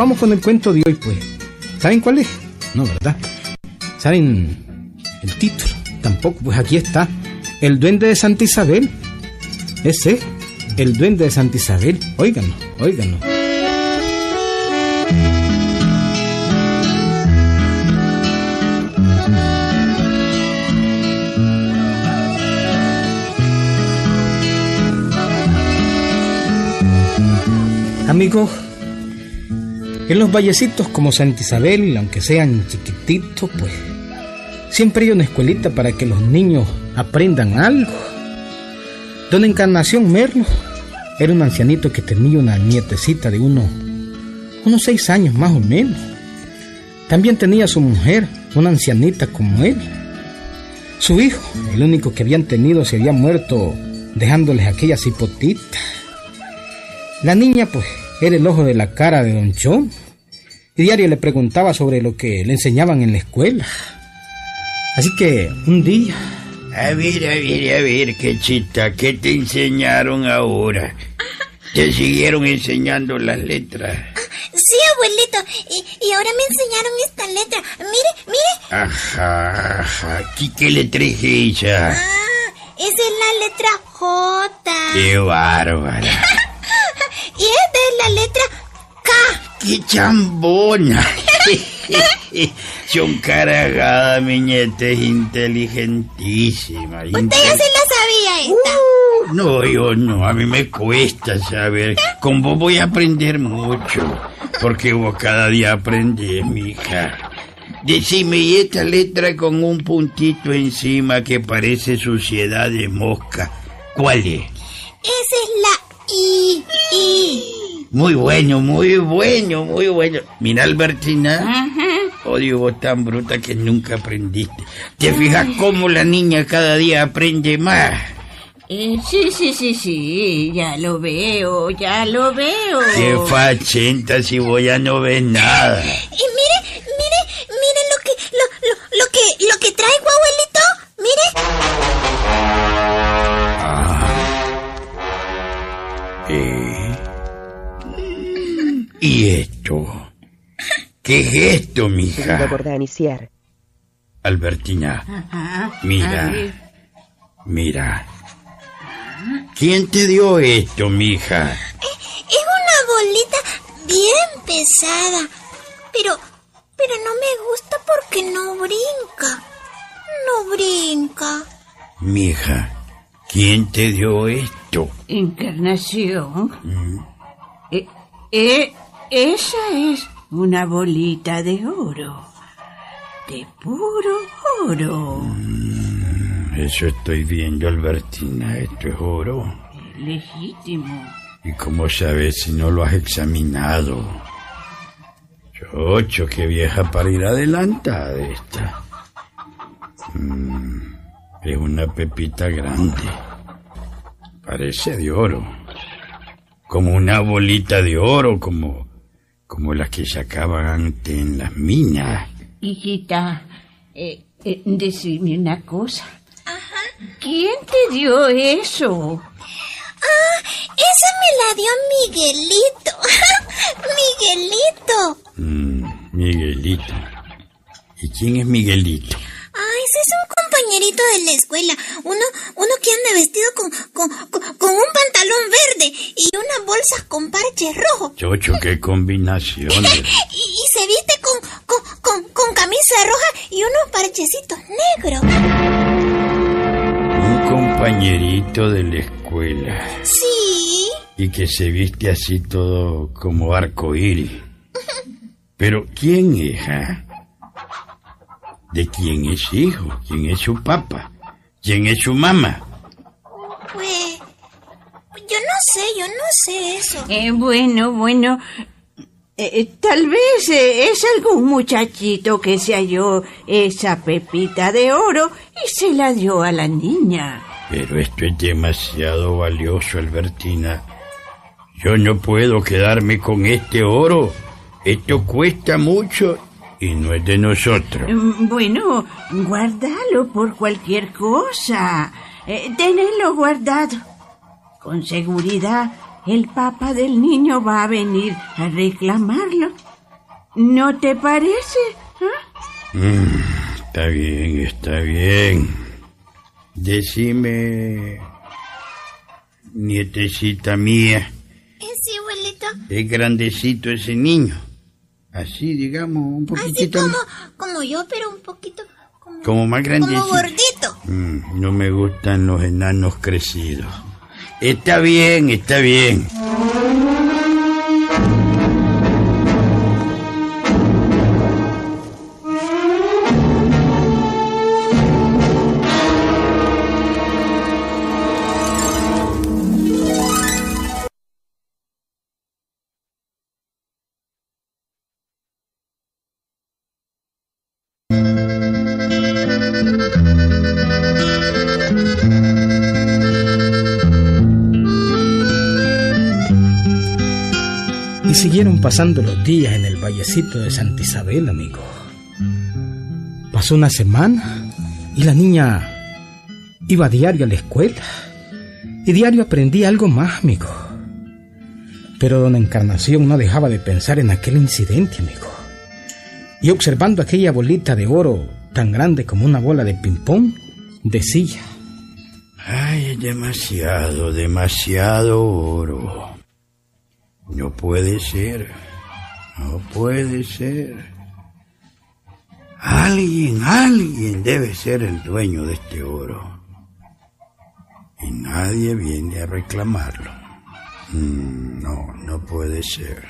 vamos con el cuento de hoy, pues. ¿Saben cuál es? No, ¿verdad? ¿Saben el título? Tampoco, pues aquí está. El duende de Santa Isabel. Ese, el duende de Santa Isabel. Óiganlo, óiganlo. Amigos, en los vallecitos como Santa Isabel, aunque sean chiquititos, pues siempre hay una escuelita para que los niños aprendan algo. Don Encarnación Merlo era un ancianito que tenía una nietecita de uno, unos seis años más o menos. También tenía su mujer, una ancianita como él. Su hijo, el único que habían tenido, se había muerto dejándoles aquellas hipotitas. La niña, pues, era el ojo de la cara de don John. Y diario le preguntaba sobre lo que le enseñaban en la escuela. Así que un día... A ver, a ver, a ver, qué chita, ¿qué te enseñaron ahora? ¿Te siguieron enseñando las letras? Sí, abuelito, y, y ahora me enseñaron esta letra. Mire, mire. Ajá, ajá. ¿Qué, qué letra es esa? Ah, esa es la letra J. ¡Qué bárbara! Y esta ¡Qué chambona! Son caragadas, mi nieta es inteligentísima. Usted ya se la sabía esta. Uh, no, yo no, a mí me cuesta saber. Con vos voy a aprender mucho, porque vos cada día aprendes, mija. Decime, ¿y esta letra con un puntito encima que parece suciedad de mosca? ¿Cuál es? Esa es la I. I. Muy bueno, muy bueno, muy bueno. Mira, Albertina. Odio vos tan bruta que nunca aprendiste. ¿Te fijas cómo la niña cada día aprende más? Eh, sí, sí, sí, sí, ya lo veo, ya lo veo. Qué fachenta si vos ya no ves nada. Y esto? ¿Qué es esto, mija? Albertina. Mira. A ver. mira. ¿Quién te dio esto, mija? Es una bolita bien pesada. Pero, pero no me gusta porque no brinca. No brinca. Mija, ¿quién te dio esto? Encarnación. Eh, eh, esa es una bolita de oro. De puro oro. Eso estoy viendo, Albertina. Esto es oro. Legítimo. ¿Y cómo sabes si no lo has examinado? Chocho, qué vieja para ir adelantada esta. Mm, es una pepita grande. Parece de oro. Como una bolita de oro, como, como las que sacaban antes en las minas. Hijita, eh, eh, decime una cosa. ¿Quién te dio eso? Ah, esa me la dio Miguelito. Miguelito. Mm, Miguelito. ¿Y quién es Miguelito? Ah, ese es un compañerito de la escuela. Uno, uno que anda vestido con, con, con, con un pantalón verde bolsas con parches rojos. Chocho, qué combinación. Y, y se viste con, con, con, con camisa roja y unos parchecitos negros. Un compañerito de la escuela. Sí. Y que se viste así todo como arco iris. Pero, ¿quién es, ah? ¿De quién es hijo? ¿Quién es su papá? ¿Quién es su mamá? Pues, yo no sé, yo no sé eso. Eh, bueno, bueno. eh, eh, tal vez eh, es algún muchachito que se halló esa pepita de oro y se la dio a la niña. Pero esto es demasiado valioso, Albertina. Yo no puedo quedarme con este oro. Esto cuesta mucho y no es de nosotros. Mm, Bueno, guárdalo por cualquier cosa. Eh, tenelo guardado. Con seguridad, el papá del niño va a venir a reclamarlo. ¿No te parece? Mm, está bien, está bien. Decime, nietecita mía, Eh, Sí, abuelito. es grandecito ese niño. Así, digamos, un Así poquitito como, como yo, pero un poquito como, como más como grandecito. gordito. Mm, no me gustan los enanos crecidos. Está bien, está bien. Siguieron pasando los días en el vallecito de Santa Isabel, amigo. Pasó una semana y la niña iba diario a la escuela. Y diario aprendía algo más, amigo. Pero don Encarnación no dejaba de pensar en aquel incidente, amigo. Y observando aquella bolita de oro tan grande como una bola de ping-pong, decía, Ay, demasiado, demasiado oro. No puede ser. No puede ser. Alguien, alguien debe ser el dueño de este oro. Y nadie viene a reclamarlo. Mm, no, no puede ser.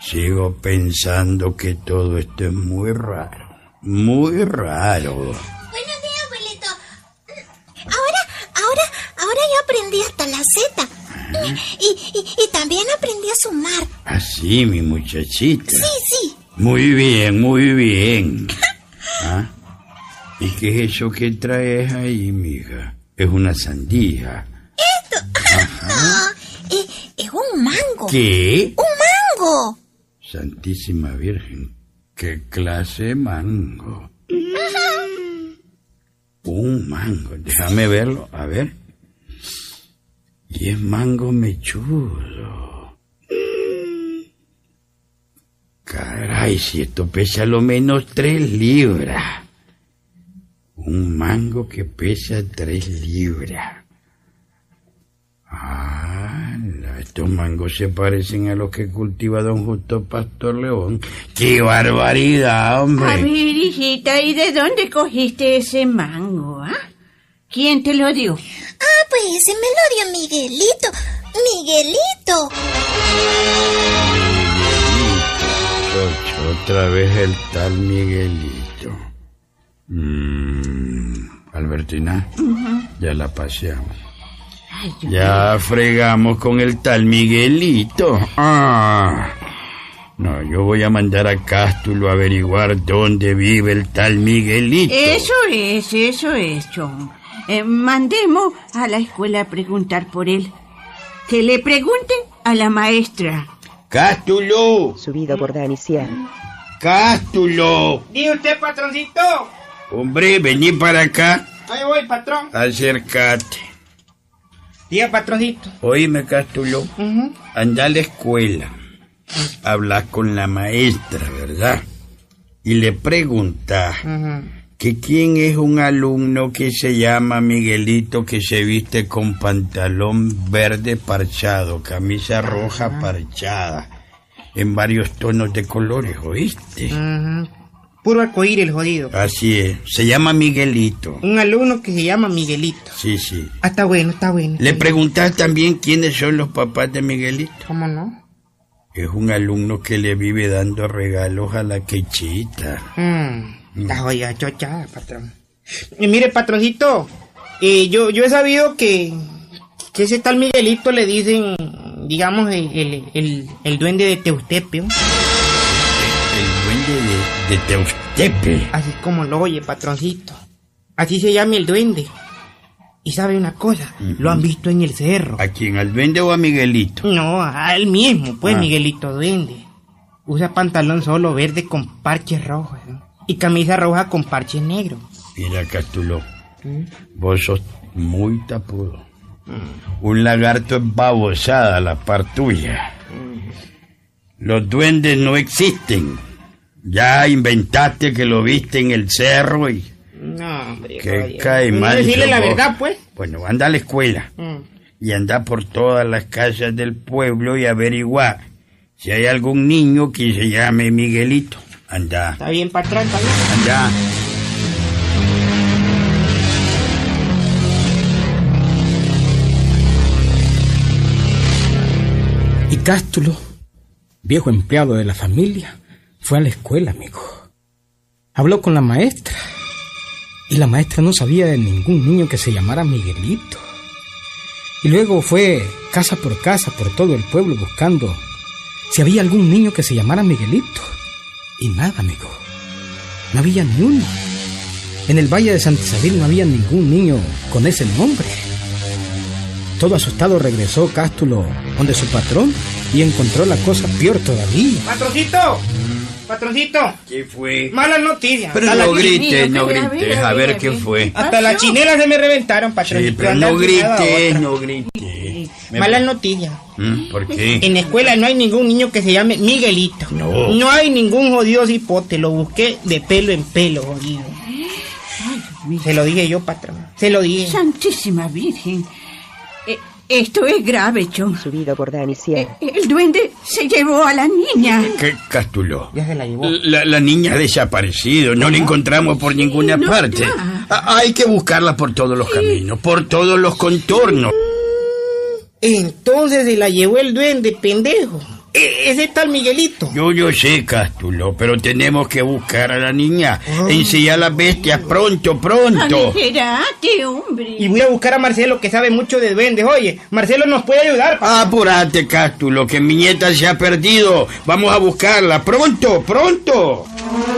Sigo pensando que todo esto es muy raro. Muy raro. Buenos días, abuelito. Ahora, ahora, ahora yo aprendí hasta la Z. Y, y, y también aprendí a sumar. Así, mi muchachita. Sí, sí. Muy bien, muy bien. ¿Ah? ¿Y qué es eso que traes ahí, mija? Es una sandía. Ah, eh, es un mango. ¿Qué? ¡Un mango! Santísima Virgen, ¿qué clase de mango? Un mango, déjame verlo, a ver. Y es mango mechudo. Caray, si esto pesa lo menos tres libras. Un mango que pesa tres libras. Ah, estos mangos se parecen a los que cultiva don Justo Pastor León. ¡Qué barbaridad, A hombre! ver, hijita, ¿y de dónde cogiste ese mango, ah? ¿Quién te lo dio? Pues ese me lo dio Miguelito. Miguelito. Otra vez el tal Miguelito. Mm, Albertina, ya la paseamos. Ay, Ya fregamos con el tal Miguelito. Ah. No, yo voy a mandar a Cástulo a averiguar dónde vive el tal Miguelito. Eso es, eso es, John. Eh, mandemos a la escuela a preguntar por él. Que le pregunten a la maestra. Cástulo, Subido por Dani Sierra. Cástulo. Diga usted, patroncito. Hombre, vení para acá. Ahí voy, patrón. Acércate. Diga, patroncito. Oíme, Cástulo. Ujú. Anda a la escuela. Hablas con la maestra, ¿verdad? Y le preguntas Ujú. Que quién es un alumno que se llama Miguelito que se viste con pantalón verde parchado, camisa roja parchada, en varios tonos de colores, ¿oíste? Puro arcoíris el jodido. Así es, se llama Miguelito. Un alumno que se llama Miguelito. Sí, sí. Ah, está bueno, está bueno. Le preguntas también quiénes son los papás de Miguelito. ¿Cómo no? Es un alumno que le vive dando regalos a la quechita. Mm, Está jodida chochada, patrón. Y mire, patroncito, eh, yo, yo he sabido que, que ese tal Miguelito le dicen, digamos, el, el, el, el duende de Teustepio. El duende de, de Teustepe. Así como lo oye, patroncito. Así se llama el duende. Y sabe una cosa, lo han visto en el cerro. ¿A quién? ¿Al duende o a Miguelito? No, a él mismo, pues Ah. Miguelito Duende. Usa pantalón solo verde con parches rojos ¿no? Y camisa roja con parches negros. Mira, Castulo, vos sos muy tapudo. Un lagarto es babosada la par tuya. Los duendes no existen. Ya inventaste que lo viste en el cerro y No, hombre. que cae mal. decirle la verdad, pues. Bueno, anda a la escuela Mm. y anda por todas las casas del pueblo y averigua si hay algún niño que se llame Miguelito. Anda, Está bien, patrón, está bien. anda. Y Cástulo, viejo empleado de la familia, fue a la escuela, amigo. Habló con la maestra. Y la maestra no sabía de ningún niño que se llamara Miguelito. Y luego fue casa por casa por todo el pueblo buscando si había algún niño que se llamara Miguelito. Y nada, amigo. No había ni uno. En el Valle de Santa Isabel no había ningún niño con ese nombre. Todo asustado regresó Cástulo donde su patrón y encontró la cosa peor todavía. Patroncito, patroncito, ¿Qué fue? malas noticias. Pero Hasta no grites, no pero a ver, grites, a a ver, qué fue. Hasta las chinelas se me reventaron, Sí, patroncito. pero no grites, no grites. Malas noticias. ¿Mm? ¿Por qué? En la escuela no hay ningún niño que se llame Miguelito. No. No hay ningún jodido cipote. Lo busqué de pelo en pelo, jodido. Se lo dije yo, patrón. Se lo dije. Santísima Virgen. Eh, esto es grave, Chon. Subido por Dani Eh, Sierra. el duende se llevó a la niña. ¿Qué Cástulo? Ya se la llevó. La, la niña ha desaparecido, no la encontramos por ninguna no parte. está. Hay que buscarla por todos los caminos, por todos los contornos. Entonces se la llevó el duende, pendejo. E- ese tal Miguelito. Yo, yo sé, Cástulo, pero tenemos que buscar a la niña. Enseñar a las bestias pronto, pronto. Aligerate, hombre. Y voy a buscar a Marcelo que sabe mucho de duendes. Oye, Marcelo nos puede ayudar. pa- Apúrate, Cástulo, que mi nieta se ha perdido. Vamos a buscarla, pronto, pronto. La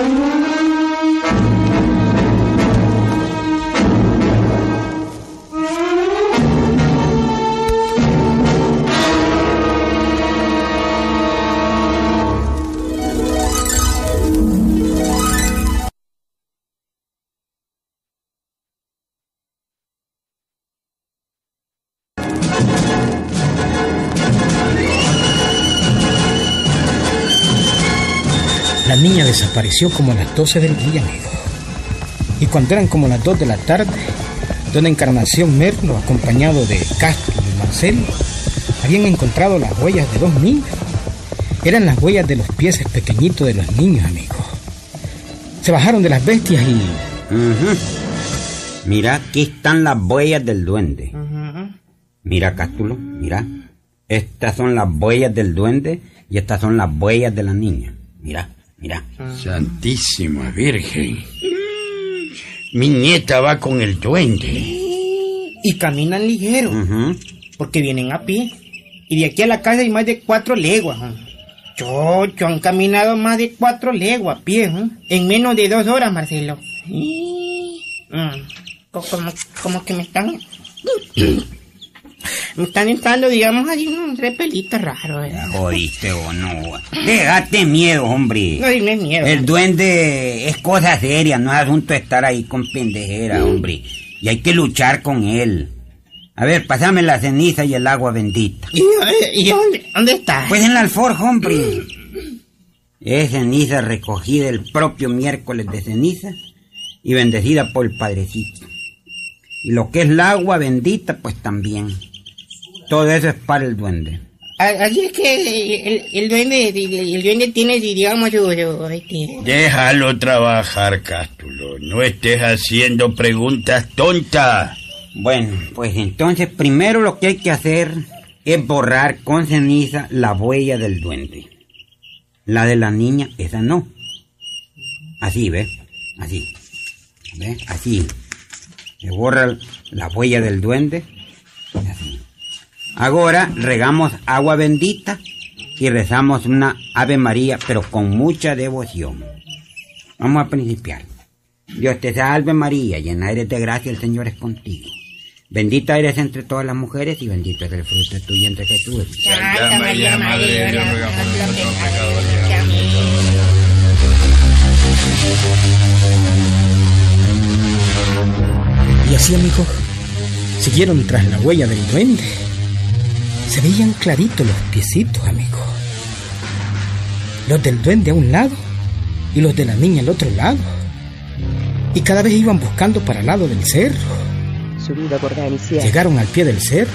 desapareció como a las 12 del día, amigo. Y cuando eran como las 2 de la tarde, don Encarnación Merlo, acompañado de Castro y Marcelo, habían encontrado las huellas de dos niños. Eran las huellas de los pies pequeñitos de los niños, amigo. Se bajaron de las bestias y. Mira, aquí están las huellas del duende. Mira, Cástulo, mira. Estas son las huellas del duende y estas son las huellas de la niña. Mira, mira. Santísima Virgen. Mi nieta va con el duende. Y caminan ligero, Ujú. porque vienen a pie. Y de aquí a la casa hay más de cuatro leguas. ¿eh? Chocho, han caminado más de cuatro leguas a pie. ¿eh? En menos de dos horas, Marcelo. Co- Como, como que me están... me están entrando, digamos, ahí un repelito raro. ¿eh? Jodiste o no. Déjate miedo, hombre. No, es miedo. El duende es cosa seria, no es asunto de estar ahí con pendejera, hombre. Y hay que luchar con él. A ver, pásame la ceniza y el agua bendita. ¿Y, y dónde, dónde está? Pues en la alforja, hombre. Es ceniza recogida el propio miércoles de ceniza y bendecida por el Padrecito. Y lo que es el agua bendita, pues también. Todo eso es para el duende. Así es que el, el duende, el, el duende tiene, digamos, su... su- este, Déjalo trabajar, Cástulo. No estés haciendo preguntas tontas. Bueno, pues entonces primero lo que hay que hacer es borrar con ceniza la huella del duende. La de la niña, esa no. Así, ¿ves? Así. ¿Ves? Así. Se borra la huella del duende. Ahora regamos agua bendita y rezamos una Ave María, pero con mucha devoción. Vamos a principiar. Dios te salve María, llena eres de gracia, el Señor es contigo. Bendita eres entre todas las mujeres y bendito es el fruto de tu vientre Jesús. Santa María, Madre de Dios, ruega por nosotros pecadores. Amén. Y así, amigos, siguieron tras la huella del duende. Se veían claritos los piecitos, amigos. los del duende a un lado y los de la niña al otro lado. Y cada vez iban buscando para el lado del cerro. Subida por. Llegaron al pie del cerro.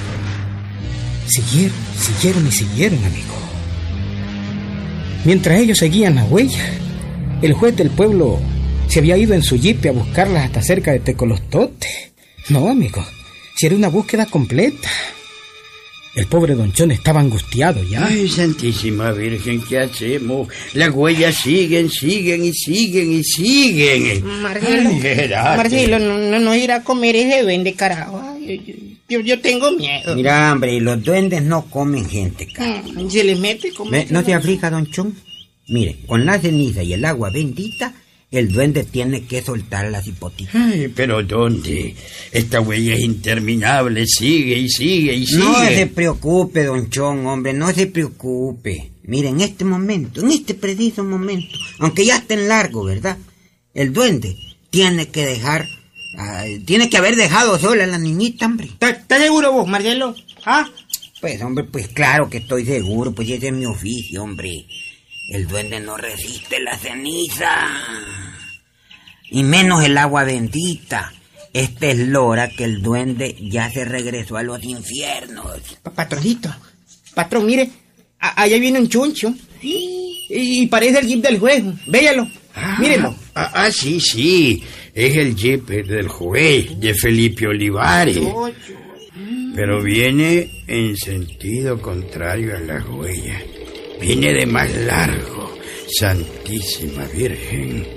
Siguieron, siguieron y siguieron, amigo. Mientras ellos seguían la huella, el juez del pueblo se había ido en su jipe a buscarlas hasta cerca de Tecolostote. No, amigo, si era una búsqueda completa. El pobre Don Chon estaba angustiado ya. Ay, Santísima Virgen, ¿qué hacemos? Las huellas siguen, siguen y siguen y siguen. Marcelo, Ay. Marcelo, no, no, no ir a comer ese duende, carajo. Ay, Yo, yo, yo tengo miedo. Mira, hombre, los duendes no comen gente, cara. Mm, Se les mete como... ¿No se aflija, don Chon? Mire, con la ceniza y el agua bendita, el duende tiene que soltar las hipotitas. Ay, pero ¿dónde? Esta huella es interminable, sigue y sigue y sigue. No se preocupe, don Chon, hombre, no se preocupe. Mire, en este momento, en este preciso momento, aunque ya estén largo, ¿verdad? El duende tiene que dejar, tiene que haber dejado sola a la niñita, hombre. ¿Estás seguro vos, Marcelo? ¿Ah? Pues, hombre, pues claro que estoy seguro, pues ese es mi oficio, hombre. El duende no resiste la ceniza. Y menos el agua bendita. Esta es Lora que el duende ya se regresó a los infiernos. Pa- Patroncito, patrón, mire, a- allá viene un chuncho. Y, y parece el jeep del juez. Véalo, Ah, mírelo. Ah, ah, sí, sí. Es el jeep del juez de Felipe Olivares. Pero viene en sentido contrario a las huellas. Viene de más largo. Santísima Virgen.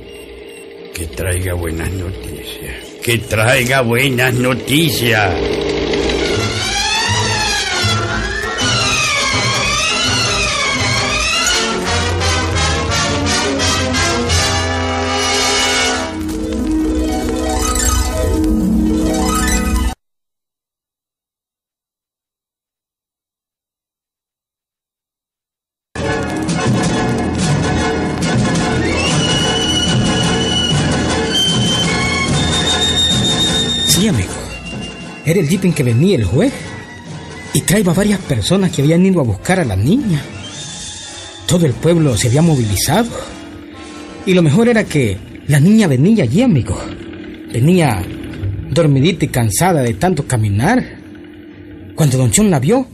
Que traiga buenas noticias. Que traiga buenas noticias. En que venía el juez. Y traía varias personas que habían ido a buscar a la niña. Todo el pueblo se había movilizado. Y lo mejor era que la niña venía allí, amigo. Venía dormidita y cansada de tanto caminar. Cuando Don Chon la vio,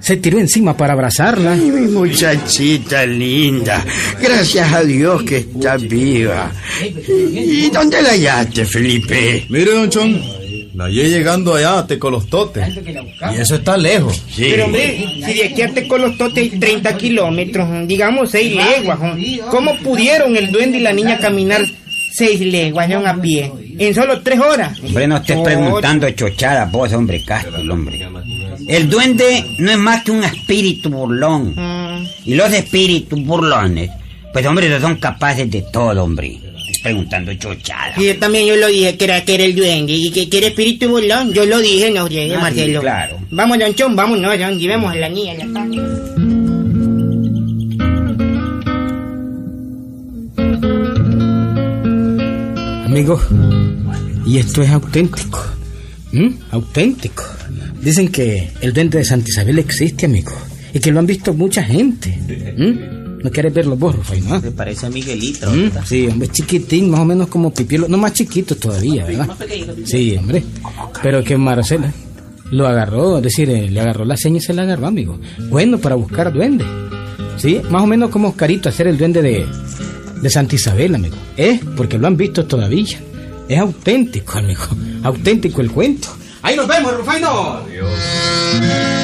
se tiró encima para abrazarla. Ay, mi muchachita linda. Gracias a Dios que está viva. ¿Y dónde la hallaste, Felipe? Mire, don Chon, la hallé llegando allá a Tecolostote. Y eso está lejos. Sí. Pero hombre, si de aquí a Tecolostote hay 30 kilómetros, digamos 6 leguas, ¿no? ¿cómo pudieron el duende y la niña caminar 6 leguas ¿no? a pie? En solo 3 horas. Hombre, no estés preguntando chochadas vos, hombre, Castro, hombre. El duende no es más que un espíritu burlón. mm, Y los espíritus burlones, pues hombre, no son capaces de todo, hombre. Preguntando chochadas. Y yo también yo lo dije que era, que era el duende y que, que era espíritu burlón. Yo lo dije, no, oye, Ah, Marcelo. sí, claro. Vamos, vamos, no, Don, llevemos a la niña ya está. Amigo, y esto es auténtico. ¿Mm? Auténtico. Dicen que el duende de Santa Isabel existe, amigo. Y que lo han visto mucha gente. ¿Mm? ¿No quieres verlo vos, Rufai, no? Se parece a Miguelito. ¿Mm? Sí, hombre, chiquitín, más o menos como Pipiolo. No más chiquito todavía, ¿verdad? Sí, hombre. Pero que Marcela lo agarró, es decir, eh, le agarró la seña y se la agarró, amigo. Bueno, para buscar duende. Sí, más o menos como Oscarito hacer el duende de, de Santa Isabel, amigo. Es porque lo han visto todavía. Es auténtico, amigo. Auténtico el cuento. Ahí nos vemos, Rufaino. Adiós.